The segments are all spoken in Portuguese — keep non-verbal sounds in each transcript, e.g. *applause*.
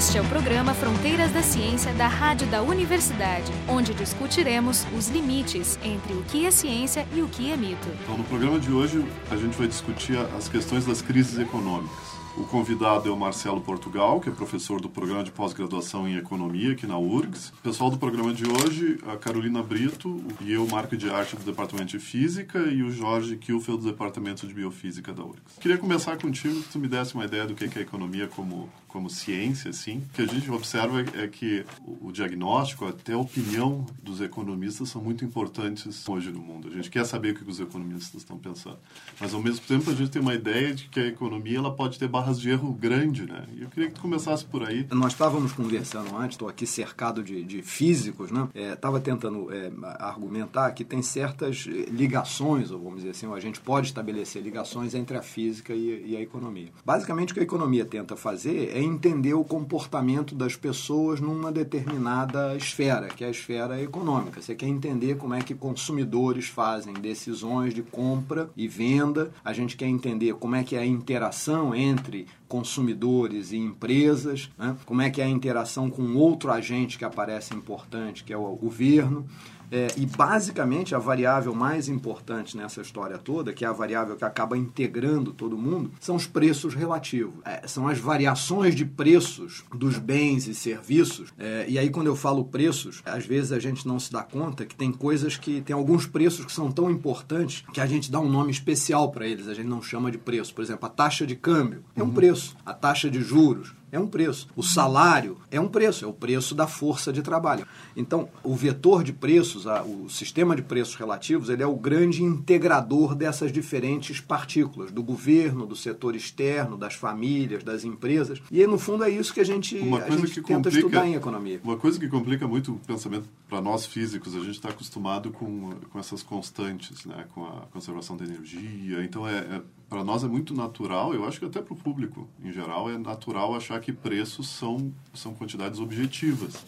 Este é o programa Fronteiras da Ciência da Rádio da Universidade, onde discutiremos os limites entre o que é ciência e o que é mito. Então, no programa de hoje, a gente vai discutir as questões das crises econômicas. O convidado é o Marcelo Portugal, que é professor do programa de pós-graduação em economia aqui na URGS. O pessoal do programa de hoje, a Carolina Brito e eu, Marco de Arte do Departamento de Física e o Jorge Kilfeld do Departamento de Biofísica da URGS. Queria começar contigo, que tu me desse uma ideia do que é a economia como como ciência, assim, o que a gente observa é que o diagnóstico, até a opinião dos economistas são muito importantes hoje no mundo. A gente quer saber o que os economistas estão pensando. Mas, ao mesmo tempo, a gente tem uma ideia de que a economia ela pode ter barras de erro grande, né? E eu queria que tu começasse por aí. Nós estávamos conversando antes, estou aqui cercado de, de físicos, né? Estava é, tentando é, argumentar que tem certas ligações, ou vamos dizer assim, ou a gente pode estabelecer ligações entre a física e, e a economia. Basicamente, o que a economia tenta fazer é é entender o comportamento das pessoas numa determinada esfera, que é a esfera econômica. Você quer entender como é que consumidores fazem decisões de compra e venda. A gente quer entender como é que é a interação entre consumidores e empresas, né? como é que é a interação com outro agente que aparece importante, que é o governo. É, e basicamente a variável mais importante nessa história toda, que é a variável que acaba integrando todo mundo, são os preços relativos. É, são as variações de preços dos bens e serviços. É, e aí, quando eu falo preços, às vezes a gente não se dá conta que tem coisas que. tem alguns preços que são tão importantes que a gente dá um nome especial para eles, a gente não chama de preço. Por exemplo, a taxa de câmbio é um uhum. preço, a taxa de juros é um preço. O salário é um preço, é o preço da força de trabalho. Então, o vetor de preços, o sistema de preços relativos, ele é o grande integrador dessas diferentes partículas, do governo, do setor externo, das famílias, das empresas. E, no fundo, é isso que a gente, a gente tenta complica, estudar em economia. Uma coisa que complica muito o pensamento para nós físicos, a gente está acostumado com, com essas constantes, né? com a conservação da energia. Então, é, é para nós é muito natural, eu acho que até para o público em geral, é natural achar que preços são, são quantidades objetivas.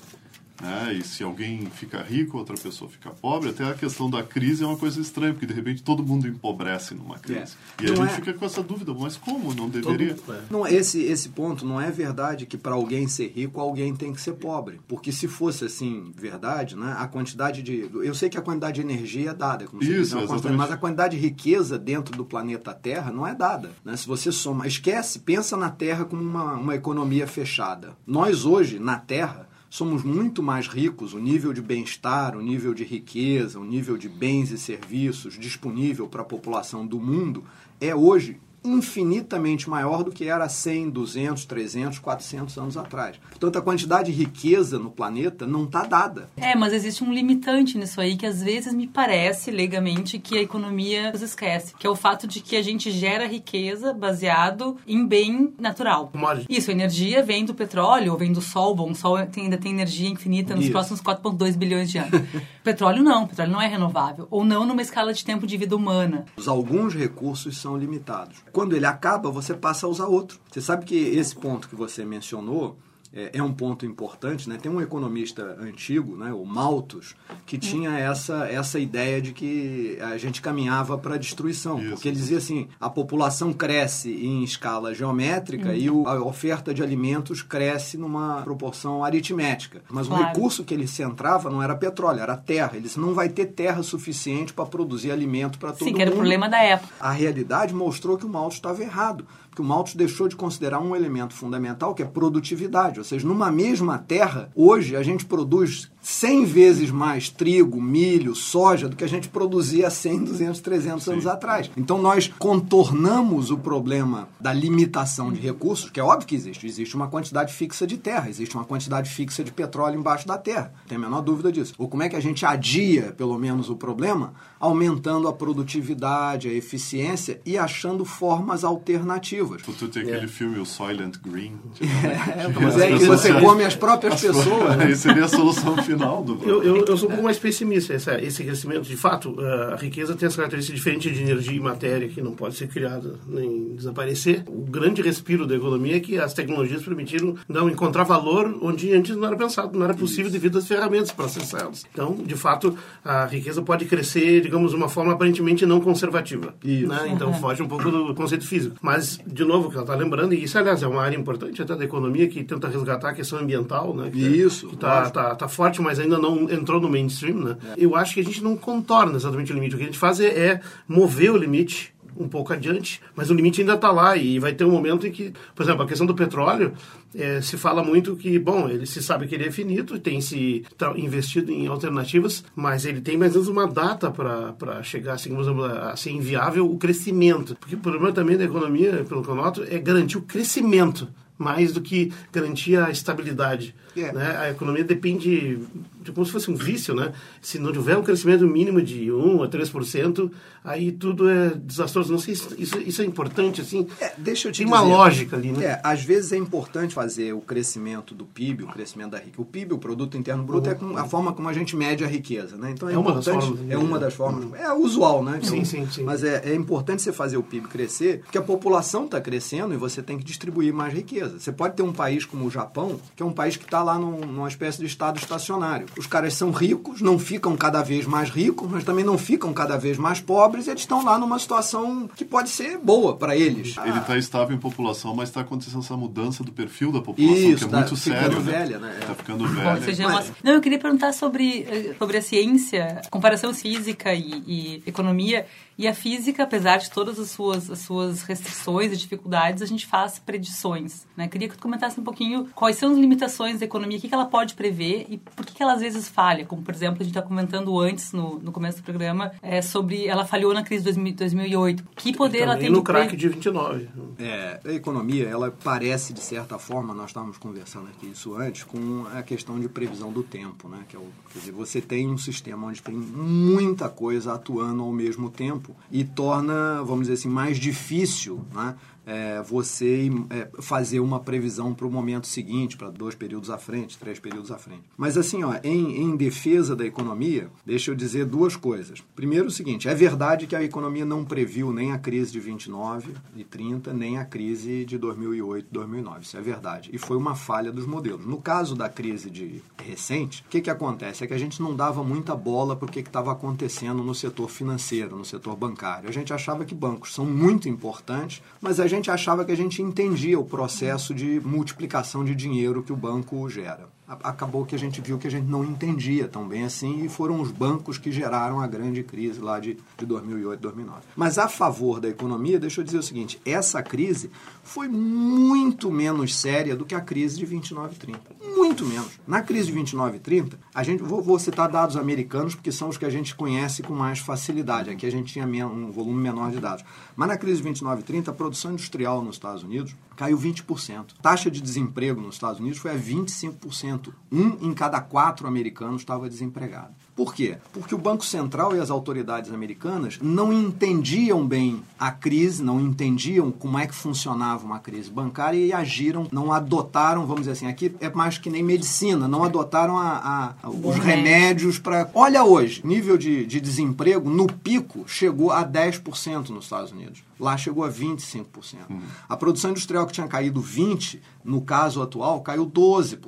Né? E se alguém fica rico, outra pessoa fica pobre, até a questão da crise é uma coisa estranha, porque de repente todo mundo empobrece numa crise. É. E não a gente é... fica com essa dúvida, mas como? Não deveria? Todo... É. Não, esse, esse ponto não é verdade que para alguém ser rico, alguém tem que ser pobre. Porque se fosse assim, verdade, né? a quantidade de. Eu sei que a quantidade de energia é dada, como Isso, diz, mas a quantidade de riqueza dentro do planeta Terra não é dada. Né? Se você soma, esquece, pensa na Terra como uma, uma economia fechada. Nós hoje, na Terra, somos muito mais ricos, o nível de bem-estar, o nível de riqueza, o nível de bens e serviços disponível para a população do mundo é hoje infinitamente maior do que era 100, 200, 300, 400 anos atrás. Portanto, a quantidade de riqueza no planeta não está dada. É, mas existe um limitante nisso aí que às vezes me parece, legalmente, que a economia nos esquece, que é o fato de que a gente gera riqueza baseado em bem natural. Isso, a energia vem do petróleo ou vem do sol. Bom, o sol tem, ainda tem energia infinita nos Isso. próximos 4,2 bilhões de anos. *laughs* petróleo não, petróleo não é renovável. Ou não numa escala de tempo de vida humana. Alguns recursos são limitados. Quando ele acaba, você passa a usar outro. Você sabe que esse ponto que você mencionou é, é, um ponto importante. Né? Tem um economista antigo, né, o Malthus, que tinha essa, essa ideia de que a gente caminhava para a destruição. Isso. Porque ele dizia assim, a população cresce em escala geométrica uhum. e o, a oferta de alimentos cresce numa proporção aritmética. Mas claro. o recurso que ele centrava não era petróleo, era terra. Ele disse, não vai ter terra suficiente para produzir alimento para todo mundo. Sim, que era o problema da época. A realidade mostrou que o Malthus estava errado que o Malthus deixou de considerar um elemento fundamental que é produtividade. Ou seja, numa mesma terra, hoje a gente produz 100 vezes mais trigo, milho, soja do que a gente produzia 100, 200, 300 Sim. anos atrás. Então nós contornamos o problema da limitação de recursos, que é óbvio que existe. Existe uma quantidade fixa de terra, existe uma quantidade fixa de petróleo embaixo da terra. Não tem a menor dúvida disso. Ou como é que a gente adia, pelo menos, o problema? Aumentando a produtividade, a eficiência e achando formas alternativas. Tu tem aquele é. filme, o Soylent Green. *laughs* Tipo, é, mas é que você *laughs* come as próprias as pessoas. *laughs* Né? seria a solução final final do eu, eu, eu, sou um pouco mais pessimista. Essa, esse crescimento, de fato, a riqueza tem essa característica diferente de energia e matéria que não pode ser criada nem desaparecer. O grande respiro da economia é que as tecnologias permitiram não encontrar valor onde antes não era pensado, não era possível Isso. devido às ferramentas para acessá-las. Então, de fato, a riqueza pode crescer, digamos, de uma forma aparentemente não conservativa. Né? Então, uhum. foge um pouco do conceito físico. Mas, de novo, o que ela está lembrando, e isso, aliás, é uma área importante até da economia que tenta resgatar a questão ambiental, né? Que, isso. Que está tá, tá forte, mas ainda não entrou no mainstream, né? Eu acho que a gente não contorna exatamente o limite. O que a gente faz é, é mover o limite um pouco adiante, mas o limite ainda está lá e vai ter um momento em que, por exemplo, a questão do petróleo, é, se fala muito que, bom, ele se sabe que ele é finito, tem se investido em alternativas, mas ele tem mais ou menos uma data para chegar assim, a ser inviável o crescimento. Porque o problema também da economia, pelo que eu noto, é garantir o crescimento mais do que garantir a estabilidade. Yeah. É. Né? A economia depende de como se fosse um vício, né? Se não tiver um crescimento mínimo de 1 a 3%, aí tudo é desastroso. Não sei se isso, isso é importante, assim. É, deixa eu te Tem dizer, uma lógica ali, né? É, às vezes é importante fazer o crescimento do PIB, o crescimento da riqueza. O PIB, o Produto Interno Bruto, uhum. é a forma como a gente mede a riqueza, né? Então é, é importante, uma das formas. É uma das formas. Uhum. É usual, né? Então, sim, sim, sim. Mas é, é importante você fazer o PIB crescer, porque a população está crescendo e você tem que distribuir mais riqueza. Você pode ter um país como o Japão, que é um país que está lá num, numa espécie de estado estacionário. Os caras são ricos, não ficam cada vez mais ricos, mas também não ficam cada vez mais pobres, eles estão lá numa situação que pode ser boa para eles. Ele está estável em população, mas está acontecendo essa mudança do perfil da população, Isso, que é tá muito sério. Né? Velha, né? Está ficando velha. Bom, seja, mas... Não, eu queria perguntar sobre, eh, sobre a ciência, comparação física e, e economia. E a física, apesar de todas as suas, as suas restrições e dificuldades, a gente faz predições. Né? Queria que tu comentasse um pouquinho quais são as limitações da economia, o que, que ela pode prever e por que, que ela às vezes falha. Como, por exemplo, a gente está comentando antes, no, no começo do programa, é, sobre ela falhou na crise de 2008. Que poder ela tem no de crack de 29. É, a economia, ela parece, de certa forma, nós estávamos conversando aqui isso antes, com a questão de previsão do tempo. Né? Que é o, quer dizer, você tem um sistema onde tem muita coisa atuando ao mesmo tempo tempo e torna, vamos dizer assim, mais difícil né, é, você é, fazer uma previsão para o momento seguinte, para dois períodos à frente, três períodos à frente. Mas assim, ó, em, em defesa da economia, deixa eu dizer duas coisas. Primeiro o seguinte, é verdade que a economia não previu nem a crise de 29 e 30, nem a crise de 2008, 2009. Isso é verdade. E foi uma falha dos modelos. No caso da crise de recente, o que, que acontece? É que a gente não dava muita bola para o que estava acontecendo no setor financeiro, no setor bancário. A gente achava que bancos são muito importantes, mas a gente achava que a gente entendia o processo de multiplicação de dinheiro que o banco gera acabou que a gente viu que a gente não entendia tão bem assim e foram os bancos que geraram a grande crise lá de, de 2008, 2009. Mas a favor da economia, deixa eu dizer o seguinte, essa crise foi muito menos séria do que a crise de 29 e 30. Muito menos. Na crise de 29 e 30, a gente, vou, vou citar dados americanos porque são os que a gente conhece com mais facilidade. Aqui a gente tinha um volume menor de dados. Mas na crise de 29 e 30, a produção industrial nos Estados Unidos caiu 20%. Taxa de desemprego nos Estados Unidos foi a 25%. Um em cada quatro americanos estava desempregado. Por quê? Porque o Banco Central e as autoridades americanas não entendiam bem a crise, não entendiam como é que funcionava uma crise bancária e agiram, não adotaram, vamos dizer assim, aqui é mais que nem medicina, não adotaram a, a, os remédios para. Olha hoje, nível de, de desemprego no pico chegou a 10% nos Estados Unidos. Lá chegou a 25%. Uhum. A produção industrial que tinha caído 20%, no caso atual, caiu 12%.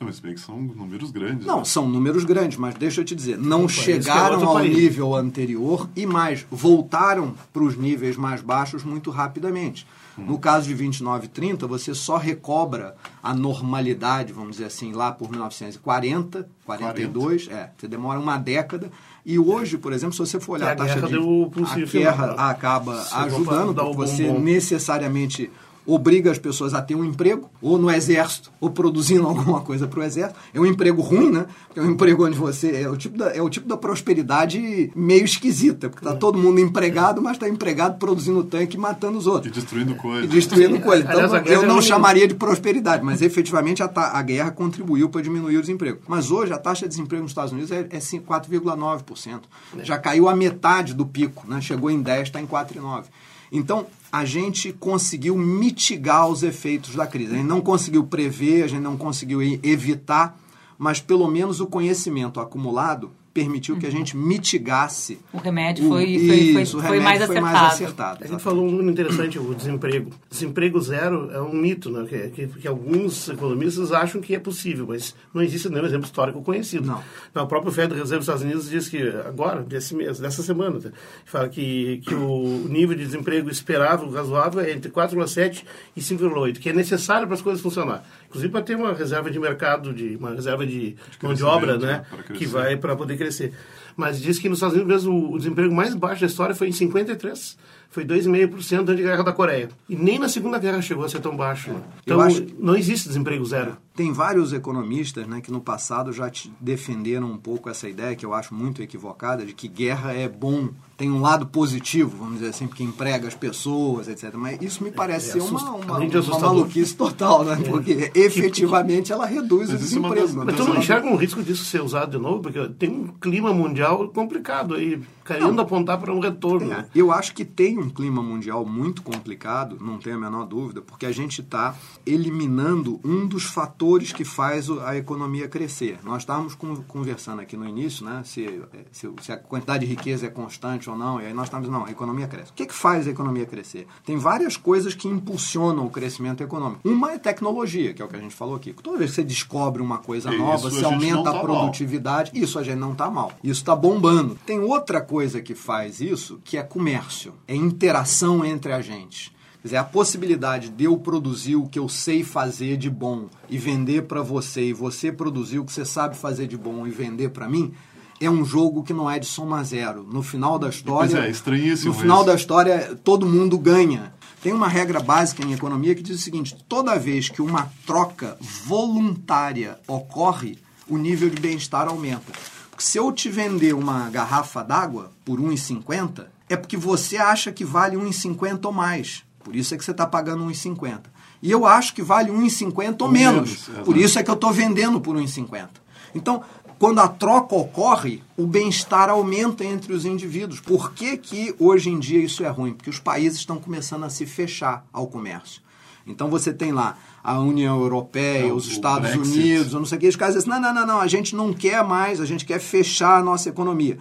Não, mas bem que são números grandes. Não, né? são números grandes, mas deixa eu te dizer, não chegaram é ao país. nível anterior e mais, voltaram para os níveis mais baixos muito rapidamente. Uhum. No caso de 29 e 30, você só recobra a normalidade, vamos dizer assim, lá por 1940, 42, 40. é, você demora uma década e hoje, por exemplo, se você for olhar a, a taxa de... a guerra acaba ajudando, porque você necessariamente obriga as pessoas a ter um emprego, ou no exército, ou produzindo *laughs* alguma coisa para o exército. É um emprego ruim, né? É um emprego onde você. É o tipo da, é o tipo da prosperidade meio esquisita, porque está todo mundo empregado, mas está empregado produzindo tanque e matando os outros. E destruindo coisas. E destruindo coisas. Então, eu não chamaria de prosperidade, mas efetivamente a, a guerra contribuiu para diminuir o desemprego. Mas hoje a taxa de desemprego nos Estados Unidos é, é 4,9%. Já caiu a metade do pico, né? chegou em 10, está em 4,9%. Então, a gente conseguiu mitigar os efeitos da crise. A gente não conseguiu prever, a gente não conseguiu evitar, mas pelo menos o conhecimento acumulado permitiu que a gente mitigasse. O remédio foi, o, foi, foi, isso, foi, mais, foi mais acertado. A gente falou um número interessante, o desemprego. Desemprego zero é um mito, né? que, que, que, alguns economistas acham que é possível, mas não existe nenhum exemplo histórico conhecido. Não. não o próprio Fed Reserva dos Estados Unidos diz que agora, desse mês, dessa semana, tá? fala que, que o nível de desemprego esperável, razoável, é entre 4,7 e 5,8, que é necessário para as coisas funcionar. Inclusive para ter uma reserva de mercado, de, uma reserva de, de mão de obra, né? Que vai para poder crescer. Mas diz que nos Estados Unidos mesmo o desemprego mais baixo da história foi em 53 foi 2,5% durante a Guerra da Coreia. E nem na Segunda Guerra chegou a ser tão baixo. Né? Então, acho... não existe desemprego zero. Tem vários economistas né, que no passado já defenderam um pouco essa ideia, que eu acho muito equivocada, de que guerra é bom, tem um lado positivo, vamos dizer assim, porque emprega as pessoas, etc. Mas isso me parece é, ser uma, uma, uma maluquice total, né? É. Porque efetivamente ela reduz o desemprego. Mas tu não enxerga um risco disso ser usado de novo? Porque tem um clima mundial complicado aí, querendo apontar para um retorno. É, eu acho que tem um clima mundial muito complicado, não tenho a menor dúvida, porque a gente está eliminando um dos fatores que faz a economia crescer. Nós estávamos conversando aqui no início, né, se, se, se, a quantidade de riqueza é constante ou não, e aí nós estamos não, a economia cresce. O que, que faz a economia crescer? Tem várias coisas que impulsionam o crescimento econômico. Uma é tecnologia, que é o que a gente falou aqui. Toda vez que você descobre uma coisa nova, você aumenta a, tá produtividade, mal. isso a gente não está mal. Isso está bombando. Tem outra coisa que faz isso, que é comércio. É interação entre a gente. Quer dizer, a possibilidade de eu produzir o que eu sei fazer de bom e vender para você, e você produzir o que você sabe fazer de bom e vender para mim, é um jogo que não é de soma zero. No final da história. Pois é, estranhíssimo. No final da história, todo mundo ganha. Tem uma regra básica em economia que diz o seguinte: toda vez que uma troca voluntária ocorre, o nível de bem-estar aumenta. Porque se eu te vender uma garrafa d'água por 1,50, é porque você acha que vale 1,50 ou mais. Por isso é que você está pagando 1,50. E eu acho que vale 1,50 ou menos. menos por isso é que eu estou vendendo por 1,50. Então, quando a troca ocorre, o bem-estar aumenta entre os indivíduos. Por que, que hoje em dia isso é ruim? Porque os países estão começando a se fechar ao comércio. Então você tem lá a União Europeia, não, os Estados Brexit. Unidos, eu não sei o que, os caras dizem, não, não, não, não, a gente não quer mais, a gente quer fechar a nossa economia.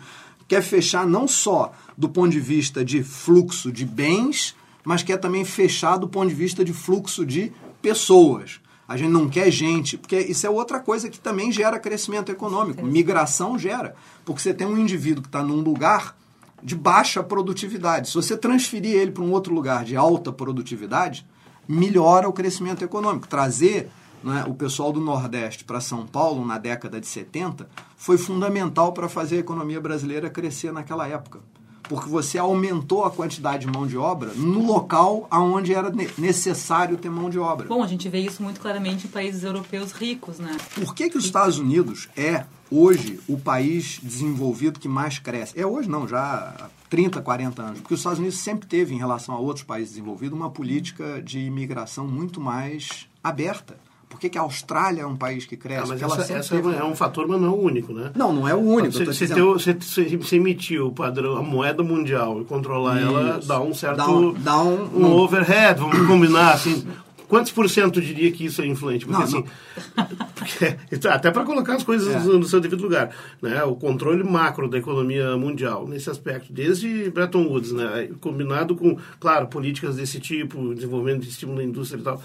Quer fechar não só do ponto de vista de fluxo de bens, mas quer também fechar do ponto de vista de fluxo de pessoas. A gente não quer gente, porque isso é outra coisa que também gera crescimento econômico. Migração gera, porque você tem um indivíduo que está num lugar de baixa produtividade. Se você transferir ele para um outro lugar de alta produtividade, melhora o crescimento econômico. Trazer né, o pessoal do Nordeste para São Paulo na década de 70 foi fundamental para fazer a economia brasileira crescer naquela época porque você aumentou a quantidade de mão de obra no local onde era necessário ter mão de obra. Bom, a gente vê isso muito claramente em países europeus ricos, né? Por que, que os Estados Unidos é hoje o país desenvolvido que mais cresce? É hoje não, já há 30, 40 anos. Porque os Estados Unidos sempre teve, em relação a outros países desenvolvidos, uma política de imigração muito mais aberta. Por que, que, a Austrália é um país que cresce? Ah, mas essa, essa é um fator, mas não é o único, né? Não, não é o único. Você, você, dizendo... você, você emitir o padrão, a moeda mundial e controlar Isso. ela dá um certo dá um, dá um, um, um overhead, vamos combinar assim. Quantos por cento diria que isso é influente? Porque, não, assim, não. *laughs* Porque, até para colocar as coisas é. no seu devido lugar. Né? O controle macro da economia mundial, nesse aspecto, desde Bretton Woods, né? combinado com, claro, políticas desse tipo, desenvolvimento de estímulo da indústria e tal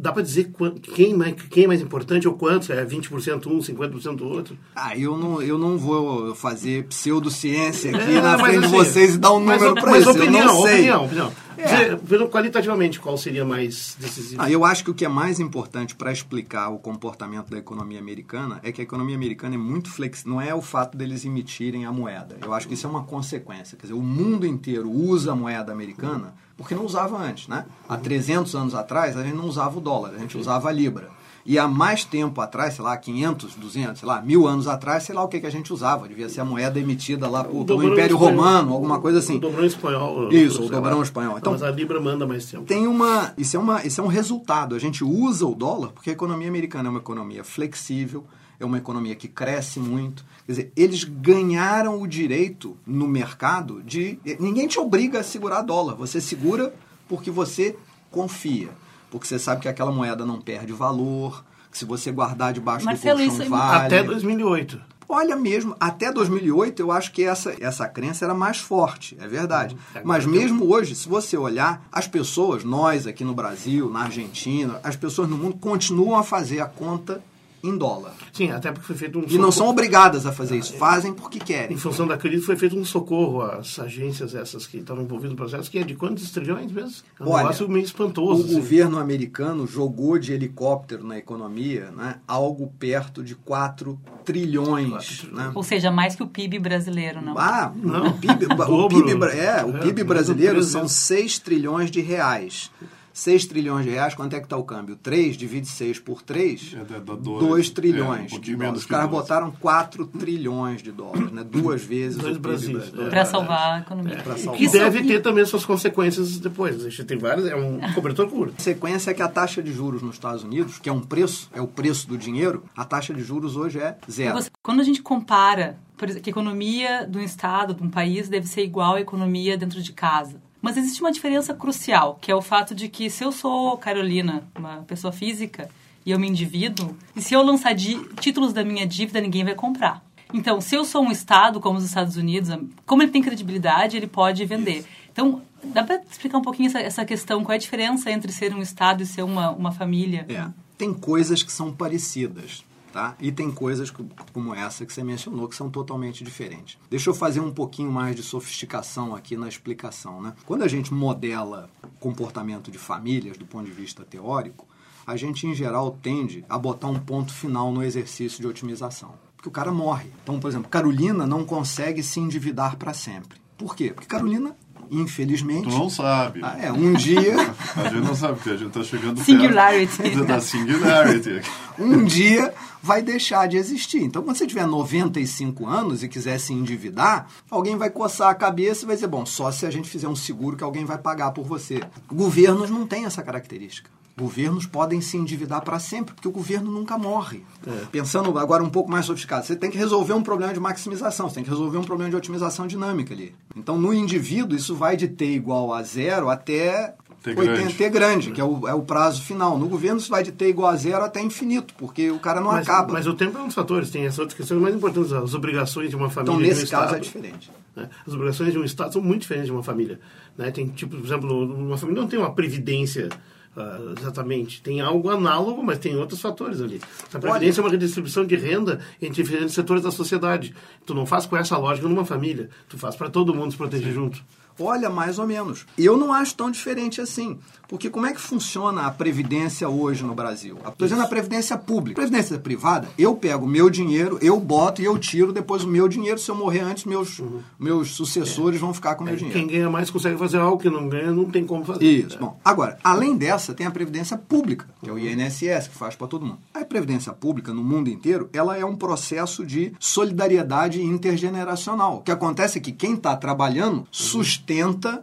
dá para dizer quem, mais, quem é mais importante ou quantos? É 20% um, 50% outro? Ah, eu não, eu não vou fazer pseudociência aqui é, na frente assim, de vocês e dar um número para isso. Opinião, eu não sei. opinião, opinião. É. Dizer, qualitativamente, qual seria mais decisivo? Ah, eu acho que o que é mais importante para explicar o comportamento da economia americana é que a economia americana é muito flexível. Não é o fato deles emitirem a moeda. Eu acho que isso é uma consequência. Quer dizer, o mundo inteiro usa a moeda americana porque não usava antes, né? Há 300 anos atrás, a gente não usava o dólar, a gente usava a libra. E há mais tempo atrás, sei lá, 500, 200, sei lá, mil anos atrás, sei lá o que, que a gente usava. Devia ser a moeda emitida lá por, pelo Império espanhol, Romano, alguma coisa assim. O dobrão espanhol. Isso, o dobrão espanhol. Então, Mas a Libra manda mais tempo. Tem uma, isso, é uma, isso é um resultado. A gente usa o dólar porque a economia americana é uma economia flexível, é uma economia que cresce muito. Quer dizer, eles ganharam o direito no mercado de. Ninguém te obriga a segurar dólar. Você segura porque você confia. Porque você sabe que aquela moeda não perde valor, que se você guardar debaixo Marcelo, do colchão isso é- vale. Até 2008. Olha mesmo, até 2008 eu acho que essa, essa crença era mais forte, é verdade. Uhum. Mas mesmo hoje, se você olhar, as pessoas, nós aqui no Brasil, na Argentina, as pessoas no mundo continuam a fazer a conta em dólar. Sim, até porque foi feito um E não são obrigadas a fazer isso, fazem porque Em querem. função da crise, foi feito um socorro às agências essas que estavam envolvidas no processo, que é de quantos trilhões mesmo? É um Olha, negócio meio espantoso. O assim. governo americano jogou de helicóptero na economia né, algo perto de 4 trilhões. Né? Ou seja, mais que o PIB brasileiro, não? Ah, Não. o PIB, o. PIB, é, o *laughs* É, PIB brasileiro são três 6 trilhões de reais. 6 trilhões de reais, quanto é que está o câmbio? 3, divide 6 por 3, É, dá- dá 2 dois. trilhões É, um de dólares. Os caras botaram 4 trilhões de dólares, né? duas vezes Dois o PIB Brasis, brasileiro. Para salvar a economia. Salvar. Que deve ter também suas consequências depois. A gente tem várias, é um cobertor curto. A sequência é que a taxa de juros nos Estados Unidos, que é um preço, é o preço do dinheiro, a taxa de juros hoje é zero. Você- quando a gente compara, por exemplo, que a economia de um estado, de um país, deve ser igual à economia dentro de casa. Mas existe uma diferença crucial, que é o fato de que se eu sou Carolina, uma pessoa física, e eu me endivido, e se eu lançar títulos da minha dívida, ninguém vai comprar. Então, se eu sou um estado como os Estados Unidos, como ele tem credibilidade, ele pode vender. Então, dá para explicar um pouquinho essa, essa questão? Qual é a diferença entre ser um estado e ser uma, uma família? É, tem coisas que são parecidas, tá? E tem coisas como essa que você mencionou que são totalmente diferentes. Deixa eu fazer um pouquinho mais de sofisticação aqui na explicação, né? Quando a gente modela comportamento de famílias do ponto de vista teórico, a gente em geral tende a botar um ponto final no exercício de otimização. Porque o cara morre. Então, por exemplo, Carolina não consegue se endividar para sempre. Por quê? Porque Carolina, infelizmente, Tu não sabe. ah, é, um dia *laughs* A gente não sabe, porque a gente tá chegando Singularity. perto da singularity. *laughs* um dia vai deixar de existir. Então, quando você tiver 95 anos e quiser se endividar, alguém vai coçar a cabeça e vai dizer: bom, só se a gente fizer um seguro que alguém vai pagar por você. Governos não têm essa característica. Governos podem se endividar para sempre, porque o governo nunca morre. Pensando agora um pouco mais sofisticado, você tem que resolver um problema de maximização, você tem que resolver um problema de otimização dinâmica ali. Então, no indivíduo, isso vai de t igual a zero até T 80 grande. T grande, que é o, é o prazo final. No governo, isso vai de t igual a zero até infinito, porque o cara não Mas, acaba. mas o tempo é um dos fatores. Tem as outras questões mais importantes. As obrigações de uma família então, e de um nesse caso, Estado. é diferente. né? As obrigações de um Estado são muito diferentes de uma família. né? Tem, tipo, por exemplo, uma família não tem uma previdência ah, exatamente. Tem algo análogo, mas tem outros fatores ali. A previdência é uma redistribuição de renda entre diferentes setores da sociedade. Tu não faz com essa lógica numa família. Tu faz para todo mundo se proteger junto. Olha, mais ou menos. Eu não acho tão diferente assim. Porque como é que funciona a Previdência hoje no Brasil? Estou dizendo a Previdência pública. Previdência privada, eu pego meu dinheiro, eu boto e eu tiro depois o meu dinheiro. Se eu morrer antes, meus, meus sucessores vão ficar com o meu dinheiro. Quem ganha mais consegue fazer algo que não ganha, não tem como fazer. Isso. Bom, agora, além dessa, tem a Previdência Pública, que é o INSS, que faz para todo mundo. A Previdência Pública, no mundo inteiro, ela é um processo de solidariedade intergeneracional. O que acontece é que quem está trabalhando sustenta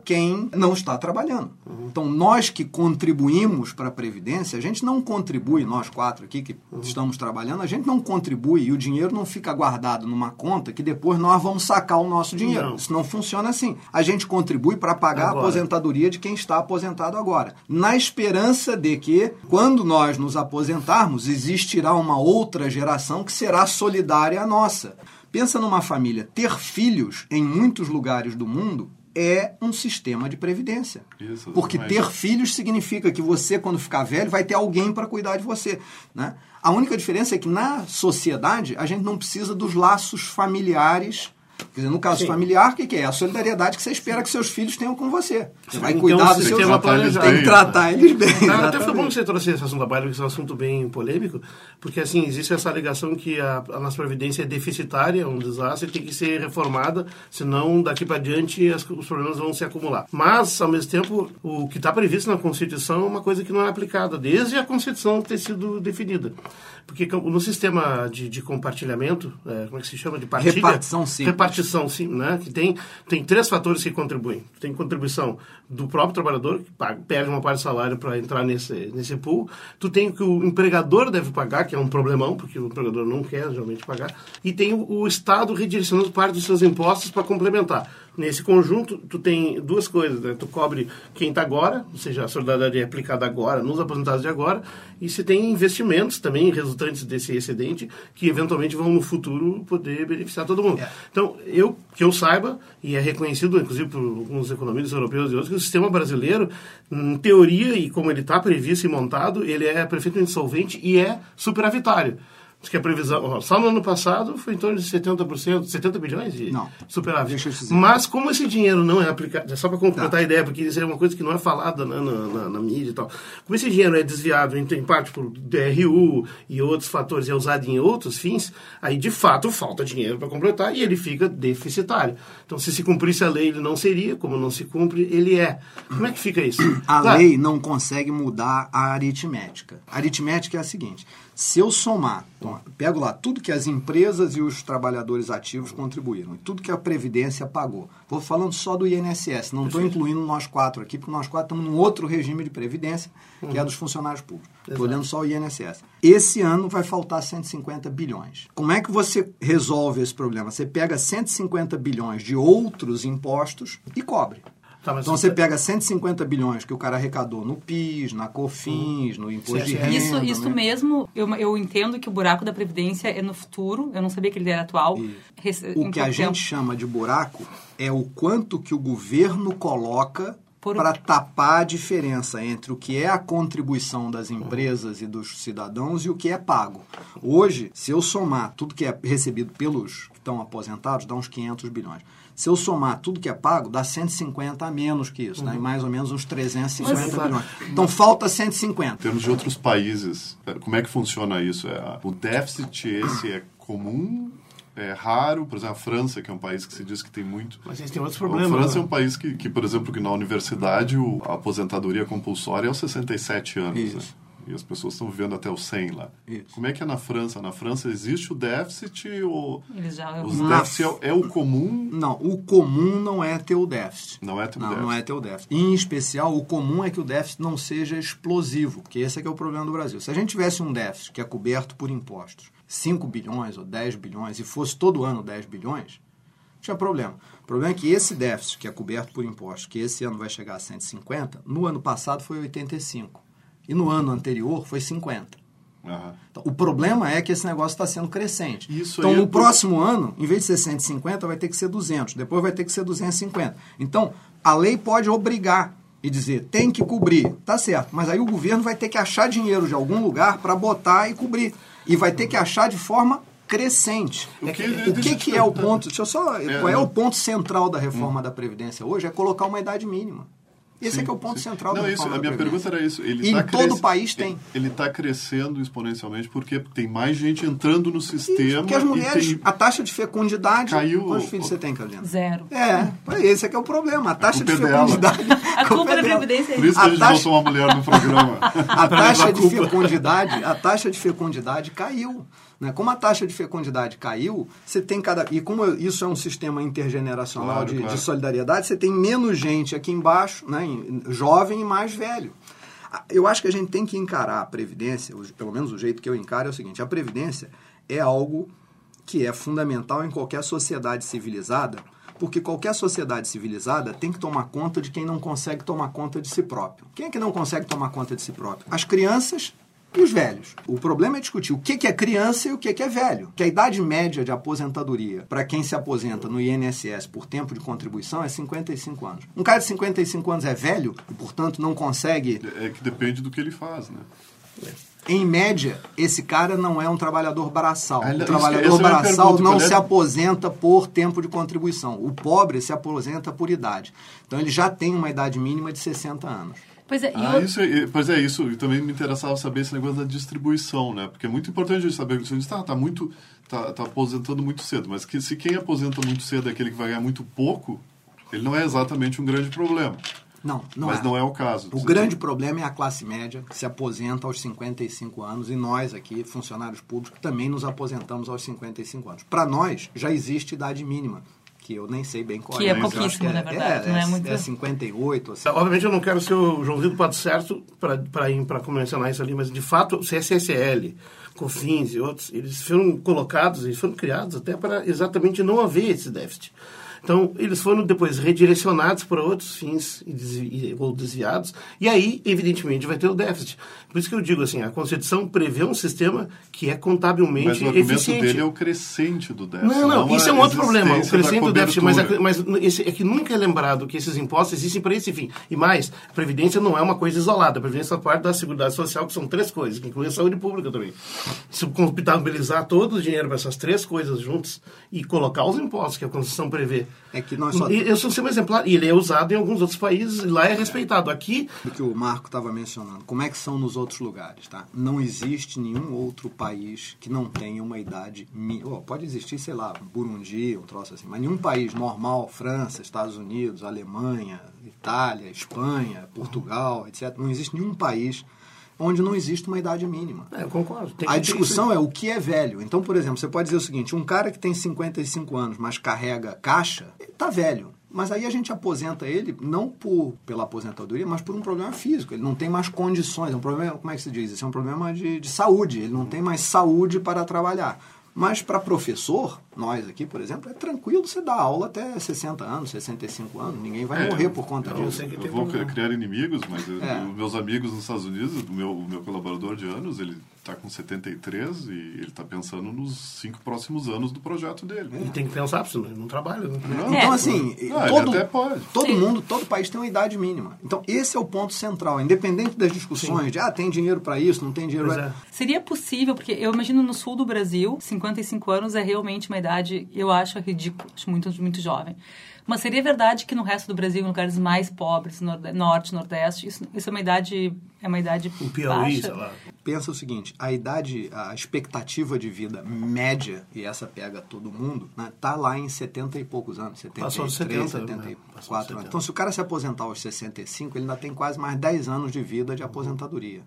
quem não está trabalhando. Então, nós que contribuímos para a Previdência, a gente não contribui, nós quatro aqui que estamos trabalhando, a gente não contribui e o dinheiro não fica guardado numa conta que depois nós vamos sacar o nosso dinheiro. Não. Isso não funciona assim. A gente contribui para pagar a Agora. aposentadoria de quem está aposentado agora. Na esperança de que, quando nós nos aposentarmos, existirá uma outra geração que será solidária à nossa. Pensa numa família. Ter filhos em muitos lugares do mundo é um sistema de previdência. Isso, Porque ter filhos significa que você, quando ficar velho, vai ter alguém para cuidar de você. Né? A única diferença é que na sociedade a gente não precisa dos laços familiares. Quer dizer, no caso Sim. familiar, o que, que é? A solidariedade que você espera que seus filhos tenham com você. Você vai cuidar um dos filhos. planejado. Tem que tratar eles bem. Ah, até foi bom que você trouxe esse assunto da baile, porque é um assunto bem polêmico, porque assim, existe essa alegação que a, a nossa previdência é deficitária, é um desastre, tem que ser reformada, senão daqui para diante as- os problemas vão se acumular. Mas, ao mesmo tempo, o que está previsto na Constituição é uma coisa que não é aplicada, desde a Constituição ter sido definida. Porque no sistema de, de compartilhamento, é, como é que se chama? De partilha? Repartição simples. Repartição sim, né? Que tem, tem três fatores que contribuem. Tem contribuição do próprio trabalhador, que paga, perde uma parte do salário para entrar nesse, nesse pool. Tu tem o que o empregador deve pagar, que é um problemão, porque o empregador não quer geralmente pagar. E tem o, o Estado redirecionando parte dos seus impostos para complementar. Nesse conjunto, tu tem duas coisas, né? Tu cobre quem está agora, ou seja, a solidariedade é aplicada agora, nos aposentados de agora, e se tem investimentos também resultantes desse excedente que eventualmente vão no futuro poder beneficiar todo mundo. É. Então, eu que eu saiba, e é reconhecido inclusive por alguns economistas europeus e outros, que o sistema brasileiro, em teoria e como ele está previsto e montado, ele é perfeitamente solvente e é superavitário. Diz que a previsão, só no ano passado foi em torno de 70%, 70 bilhões de não, superávit. Mas como esse dinheiro não é aplicado, só para completar tá. a ideia, porque isso é uma coisa que não é falada na, na, na, na, mídia e tal. Como esse dinheiro é desviado em, em parte por DRU e outros fatores e é usado em outros fins, aí de fato falta dinheiro para completar e ele fica deficitário. Então se se cumprisse a lei ele não seria, como não se cumpre, ele é. Como é que fica isso? *clears throat* A claro. lei não consegue mudar a aritmética. A aritmética é a seguinte: se eu somar, então, pego lá tudo que as empresas e os trabalhadores ativos contribuíram, e tudo que a Previdência pagou. Vou falando só do INSS, não estou incluindo nós quatro aqui, porque nós quatro estamos num outro regime de Previdência, uhum. que é dos funcionários públicos. Estou olhando só o INSS. Esse ano vai faltar 150 bilhões. Como é que você resolve esse problema? Você pega 150 bilhões de outros impostos e cobre. Tá, então você pega 150 bilhões que o cara arrecadou no PIS, na COFINS, hum. no imposto de renda. Isso, isso né? mesmo, eu, eu entendo que o buraco da Previdência é no futuro, eu não sabia que ele era atual. O que a gente chama de buraco é o quanto que o governo coloca para tapar a diferença entre o que é a contribuição das empresas e dos cidadãos e o que é pago. Hoje, se eu somar tudo que é recebido pelos que estão aposentados, dá uns 500 bilhões. Se eu somar tudo que é pago, dá 150 a menos que isso, uhum. né? mais ou menos uns 350 Mas, bilhões. Então falta 150. Em termos de outros países, é, como é que funciona isso? É, o déficit esse é comum é raro, por exemplo, a França, que é um país que se diz que tem muito. Mas eles têm outros problemas. A França né? é um país que, que, por exemplo, que na universidade a aposentadoria compulsória é aos 67 anos. Né? Isso. Né? E as pessoas estão vivendo até o 100 lá. Isso. Como é que é na França? Na França existe o déficit ou já... os déficit é, é, o comum? Não, o comum não é ter o déficit. Não é ter o não, déficit. Não é ter o déficit. Em especial, o comum é que o déficit não seja explosivo, que esse é que é o problema do Brasil. Se a gente tivesse um déficit que é coberto por impostos, 5 bilhões ou 10 bilhões, e fosse todo ano 10 bilhões, não tinha problema. O problema é que esse déficit que é coberto por impostos, que esse ano vai chegar a 150, no ano passado foi 85 e no ano anterior foi 50. Uhum. Então, o problema é que esse negócio está sendo crescente. Isso então, no é próximo ano, em vez de ser 150, vai ter que ser 200. Depois vai ter que ser 250. Então, a lei pode obrigar e dizer, tem que cobrir. Tá certo. Mas aí o governo vai ter que achar dinheiro de algum lugar para botar e cobrir. E vai ter que achar de forma crescente. O que, o que, que é o ponto? Deixa eu só. É, qual é o ponto central da reforma hum. da Previdência hoje? É colocar uma idade mínima. Esse sim, é que é o ponto sim. central Não, isso, A minha pergunta era isso. Ele e tá todo o país tem. Ele está crescendo exponencialmente porque tem mais gente entrando no sistema. porque as mulheres, tem... a taxa de fecundidade. Caiu. Quantos filhos você tem, Carolina? Zero. É, esse é que é o problema. A taxa a de é fecundidade. *laughs* a culpa da Previdência é Por isso que a, a gente taxa... botou uma mulher no programa. *laughs* a taxa de fecundidade, a taxa de fecundidade caiu. Né? Como a taxa de fecundidade caiu, você tem cada. E como isso é um sistema intergeneracional claro, de, claro. de, solidariedade, você tem menos gente aqui embaixo, né? jovem e mais velho. Eu acho que a gente tem que encarar a Previdência, pelo menos o jeito que eu encaro é o seguinte: a Previdência é algo que é fundamental em qualquer sociedade civilizada, porque qualquer sociedade civilizada tem que tomar conta de quem não consegue tomar conta de si próprio. Quem é que não consegue tomar conta de si próprio? As crianças e os velhos. O problema é discutir o que é criança e o que é velho. Que a idade média de aposentadoria para quem se aposenta no INSS por tempo de contribuição é 55 anos. Um cara de 55 anos é velho e, portanto, não consegue. É que depende do que ele faz, né? Em média, esse cara não é um trabalhador braçal. o trabalhador braçal não se aposenta por tempo de contribuição. O pobre se aposenta por idade. Então ele já tem uma idade mínima de 60 anos. Pois é, ah, eu... isso, pois é, isso. E também me interessava saber esse negócio da distribuição, né? Porque é muito importante saber que você está tá muito, tá, tá aposentando muito cedo, mas que se quem aposenta muito cedo é aquele que vai ganhar muito pouco, ele não é exatamente um grande problema. Não, não Mas é. não é o caso. O grande tem... problema é a classe média que se aposenta aos 55 anos e nós aqui, funcionários públicos, também nos aposentamos aos 55 anos. Para nós, já existe idade mínima que eu nem sei bem qual que é. Que é pouquíssimo, na verdade. É, não é, é muito... é 58. Assim. Obviamente eu não quero ser o Joãozinho do Pato Certo para mencionar isso ali, mas de fato o CSSL, COFINS e outros, eles foram colocados, eles foram criados até para exatamente não haver esse déficit. Então, eles foram depois redirecionados para outros fins ou desviados, e aí, evidentemente, vai ter o déficit. Por isso que eu digo assim, a Constituição prevê um sistema que é contabilmente mas o argumento eficiente. dele é o crescente do déficit. Não, não, isso é um outro problema, o crescente do déficit, mas, é, mas esse, é que nunca é lembrado que esses impostos existem para esse fim. E mais, a Previdência não é uma coisa isolada, a Previdência é parte da Seguridade Social, que são três coisas, que inclui a saúde pública também. Se contabilizar todo o dinheiro para essas três coisas juntas e colocar os impostos que a Constituição prevê. É que nós só... Eu sou um exemplar, e ele é usado em alguns outros países, e lá é respeitado. Aqui... O que o Marco estava mencionando, como é que são nos outros lugares, tá? Não existe nenhum outro país que não tenha uma idade mínima. Oh, pode existir, sei lá, Burundi, um troço assim, mas nenhum país normal, França, Estados Unidos, Alemanha, Itália, Espanha, Portugal, etc. Não existe nenhum país onde não existe uma idade mínima. É, eu concordo. A discussão é o que é velho. Então, por exemplo, você pode dizer o seguinte: um cara que tem 55 anos, mas carrega caixa, está velho. Mas aí a gente aposenta ele não por, pela aposentadoria, mas por um problema físico. Ele não tem mais condições. É um problema, como é que se diz? Isso é um problema de, de saúde. Ele não tem mais saúde para trabalhar. Mas para professor, nós aqui, por exemplo, é tranquilo você dar aula até 60 anos, 65 anos, ninguém vai é, morrer por conta eu, disso. Eu vou criar inimigos, mas eu, é. meus amigos nos Estados Unidos, o meu, o meu colaborador de anos, ele está com 73 e ele está pensando nos cinco próximos anos do projeto dele. Ele tem que pensar, porque ele não trabalha. Né? Não, então, assim, não, todo, todo mundo, todo país tem uma idade mínima. Então, esse é o ponto central. Independente das discussões Sim. de, ah, tem dinheiro para isso, não tem dinheiro para... É. Seria possível, porque eu imagino no sul do Brasil, 55 anos é realmente uma idade, eu acho ridícula, acho muito, muito jovem. Mas seria verdade que no resto do Brasil, em lugares mais pobres, norte, nordeste, isso, isso é uma idade é uma idade o Piauí, sei lá. Pensa o seguinte, a idade, a expectativa de vida média, e essa pega todo mundo, né, tá lá em 70 e poucos anos, 73, Passou 70, 74 né? anos. Então, se o cara se aposentar aos 65, ele ainda tem quase mais 10 anos de vida de aposentadoria.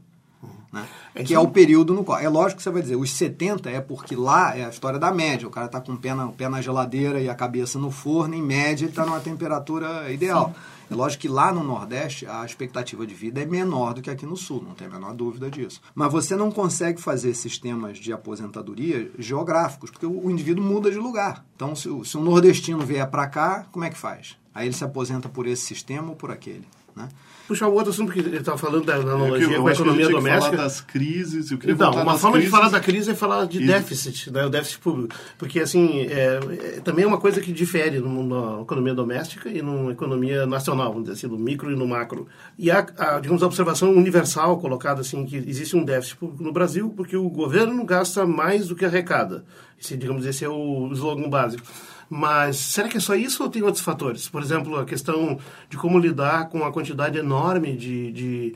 Né? É que é o período no qual. É lógico que você vai dizer, os 70 é porque lá é a história da média. O cara está com o pé na, o pé na geladeira e a cabeça no forno, em média ele está numa temperatura ideal. Sim. É lógico que lá no Nordeste a expectativa de vida é menor do que aqui no Sul, não tem a menor dúvida disso. Mas você não consegue fazer sistemas de aposentadoria geográficos, porque o, indivíduo muda de lugar. Então, se, se um nordestino vier para cá, como é que faz? Aí ele se aposenta por esse sistema ou por aquele. Né? puxar o outro assunto, porque ele estava falando da analogia eu, eu com a economia que doméstica. falar das crises. Eu queria então, uma forma crises. de falar da crise é falar de e... déficit, né, o déficit público. Porque, assim, é, é, também é uma coisa que difere no, na economia doméstica e na economia nacional, vamos dizer assim, no micro e no macro. E há, a, digamos, a observação universal colocada assim, que existe um déficit público no Brasil porque o governo gasta mais do que arrecada. Esse, digamos, esse é o slogan básico. Mas será que é só isso ou tem outros fatores? Por exemplo, a questão de como lidar com a quantidade enorme de, de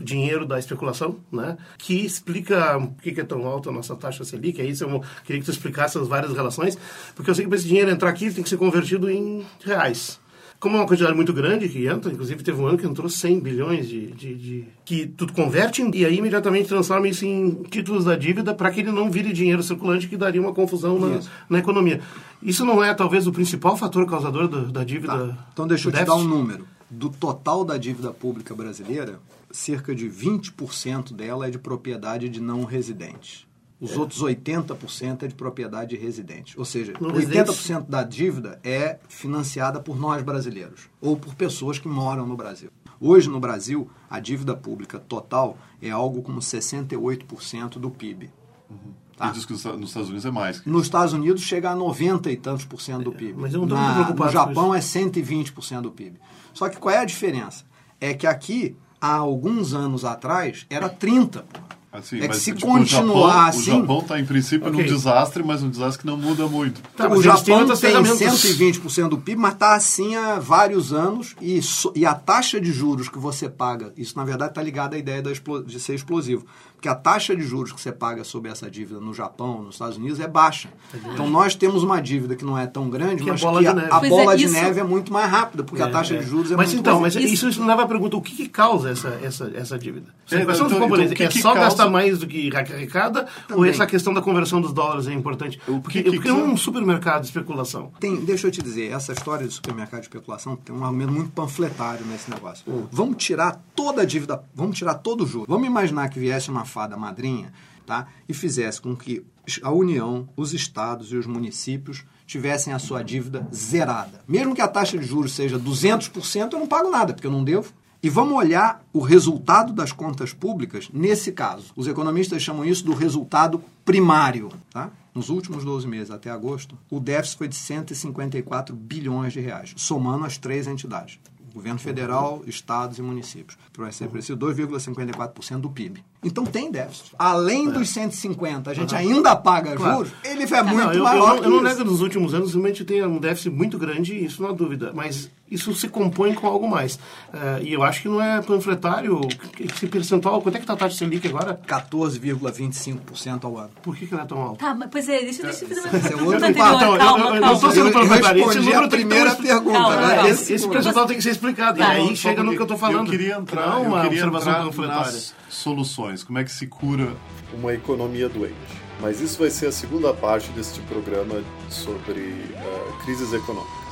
dinheiro da especulação, né? que explica por que é tão alta a nossa taxa Selic. É isso, eu queria que tu explicasse as várias relações, porque eu sei que para esse dinheiro entrar aqui tem que ser convertido em reais como é uma quantidade muito grande que entra, inclusive teve um ano que entrou 100 bilhões de, de, de que tudo converte e aí imediatamente transforma isso em títulos da dívida para que ele não vire dinheiro circulante que daria uma confusão na, na, economia. Isso não é talvez o principal fator causador do, da dívida? Tá. Então deixa eu te dar um número. Do total da dívida pública brasileira, cerca de 20% dela é de propriedade de não residentes. Os é. outros 80% é de propriedade residente. Ou seja, não 80% residente. da dívida é financiada por nós brasileiros ou por pessoas que moram no Brasil. Hoje, no Brasil, a dívida pública total é algo como 68% do PIB. Uhum. Tá? diz que nos Estados Unidos é mais. Nos Estados Unidos chega a 90 e tantos por cento do PIB. É, mas eu não estou muito preocupado. No Japão é 120% do PIB. Só que qual é a diferença? É que aqui, há alguns anos atrás, era 30%. Assim, é que se tipo, continuar o Japão, assim. O Japão está, em princípio, okay. num desastre, mas um desastre que não muda muito. Tá, o Japão tem 120% do PIB, mas está assim há vários anos e, e a taxa de juros que você paga, isso na verdade está ligado à ideia de ser explosivo que a taxa de juros que você paga sobre essa dívida no Japão, nos Estados Unidos, é baixa. Então nós temos uma dívida que não é tão grande, que mas a bola, que de, a, a bola é, de neve é muito mais rápida, porque é, a taxa é. de juros é mas muito então, Mas isso, isso leva à pergunta, o que, que causa essa, essa, essa dívida? É, então, então, então, é que só causa... gastar mais do que arrecada ou essa questão da conversão dos dólares é importante? Porque, que, porque é um supermercado de especulação. Tem, deixa eu te dizer, essa história de supermercado de especulação tem um argumento muito panfletário nesse negócio. Hum. Vamos tirar toda a dívida, vamos tirar todo o juro. Vamos imaginar que viesse uma fada madrinha tá? e fizesse com que a União, os estados e os municípios tivessem a sua dívida zerada. Mesmo que a taxa de juros seja 200%, eu não pago nada, porque eu não devo. E vamos olhar o resultado das contas públicas nesse caso. Os economistas chamam isso do resultado primário. Tá? Nos últimos 12 meses, até agosto, o déficit foi de 154 bilhões de reais, somando as três entidades. Governo federal, estados e municípios. Para ser preciso, 2,54% do PIB. Então tem déficit. Além dos 150, a gente ainda paga juros, ele é muito não, eu, maior. Eu, eu, eu não nego que nos últimos anos realmente tem um déficit muito grande, isso não há dúvida. Mas isso se compõe com algo mais. Uh, e eu acho que não é panfletário esse percentual. Quanto é que está a taxa Selic agora? 14,25% ao ano. Por que, que ela é tão alta? Tá, mas pois é, deixa, deixa eu fazer uma é pergunta anterior. Calma, Então, eu- eu- calma. eu não tô sendo panfletário. Esse número a tem que ter primeira pergunta. Calma, né? calma. Esse, esse percentual tem que ser explicado. Tá. E aí chega no que eu estou falando. Eu queria entrar, não eu uma queria observação entrar panfletária. Soluções. Como é que se cura uma economia doente? Mas isso vai ser a segunda parte deste programa sobre eh, crises econômicas.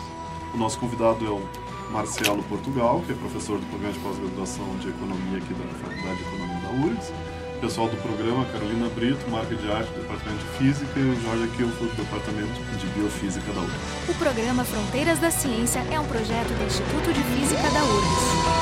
O nosso convidado é o Marcelo Portugal, que é professor do programa de pós-graduação de economia aqui da Faculdade de Economia da URGS. O pessoal do programa, Carolina Brito, marca de arte do Departamento de Física, e o Jorge Kilford, do Departamento de Biofísica da URGS. O programa Fronteiras da Ciência é um projeto do Instituto de Física da URGS.